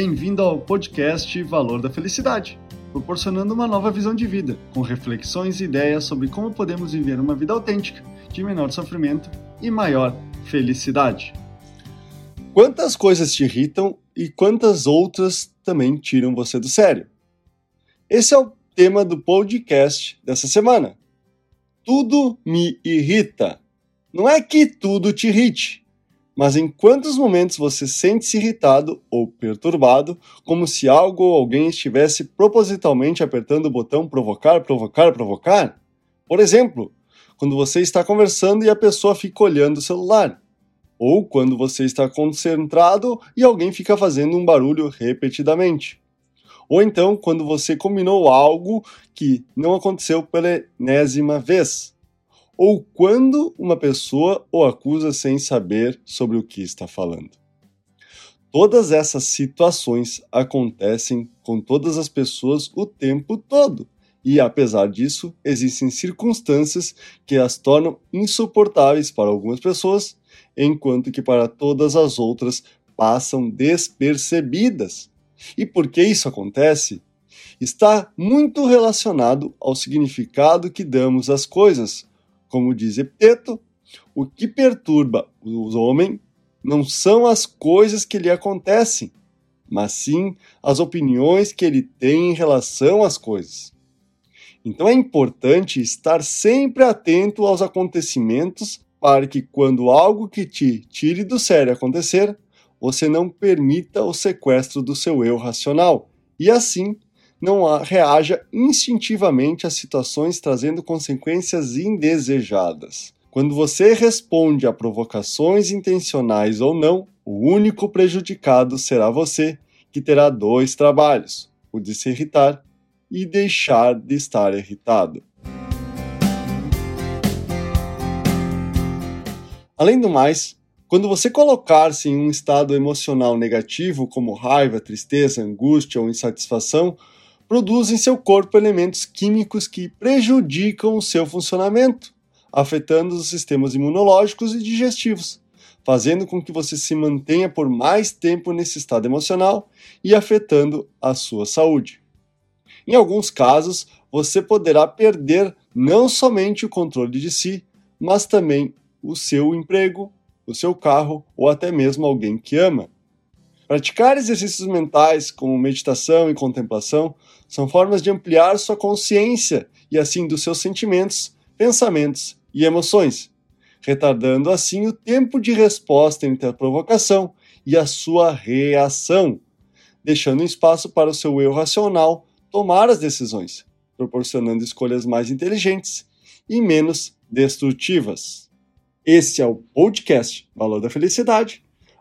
Bem-vindo ao podcast Valor da Felicidade, proporcionando uma nova visão de vida, com reflexões e ideias sobre como podemos viver uma vida autêntica, de menor sofrimento e maior felicidade. Quantas coisas te irritam e quantas outras também tiram você do sério? Esse é o tema do podcast dessa semana. Tudo me irrita. Não é que tudo te irrite, mas em quantos momentos você sente-se irritado ou perturbado, como se algo ou alguém estivesse propositalmente apertando o botão provocar, provocar, provocar? Por exemplo, quando você está conversando e a pessoa fica olhando o celular. Ou quando você está concentrado e alguém fica fazendo um barulho repetidamente. Ou então quando você combinou algo que não aconteceu pela enésima vez ou quando uma pessoa o acusa sem saber sobre o que está falando. Todas essas situações acontecem com todas as pessoas o tempo todo. E apesar disso, existem circunstâncias que as tornam insuportáveis para algumas pessoas, enquanto que para todas as outras passam despercebidas. E por que isso acontece? Está muito relacionado ao significado que damos às coisas, como diz Epiteto, o que perturba o homem não são as coisas que lhe acontecem, mas sim as opiniões que ele tem em relação às coisas. Então é importante estar sempre atento aos acontecimentos para que, quando algo que te tire do sério acontecer, você não permita o sequestro do seu eu racional e assim não reaja instintivamente a situações trazendo consequências indesejadas. Quando você responde a provocações intencionais ou não, o único prejudicado será você, que terá dois trabalhos: o de se irritar e deixar de estar irritado. Além do mais, quando você colocar-se em um estado emocional negativo, como raiva, tristeza, angústia ou insatisfação, produz em seu corpo elementos químicos que prejudicam o seu funcionamento, afetando os sistemas imunológicos e digestivos, fazendo com que você se mantenha por mais tempo nesse estado emocional e afetando a sua saúde. Em alguns casos, você poderá perder não somente o controle de si, mas também o seu emprego, o seu carro ou até mesmo alguém que ama. Praticar exercícios mentais, como meditação e contemplação, são formas de ampliar sua consciência e assim dos seus sentimentos, pensamentos e emoções, retardando assim o tempo de resposta entre a provocação e a sua reação, deixando espaço para o seu eu racional tomar as decisões, proporcionando escolhas mais inteligentes e menos destrutivas. Esse é o podcast Valor da Felicidade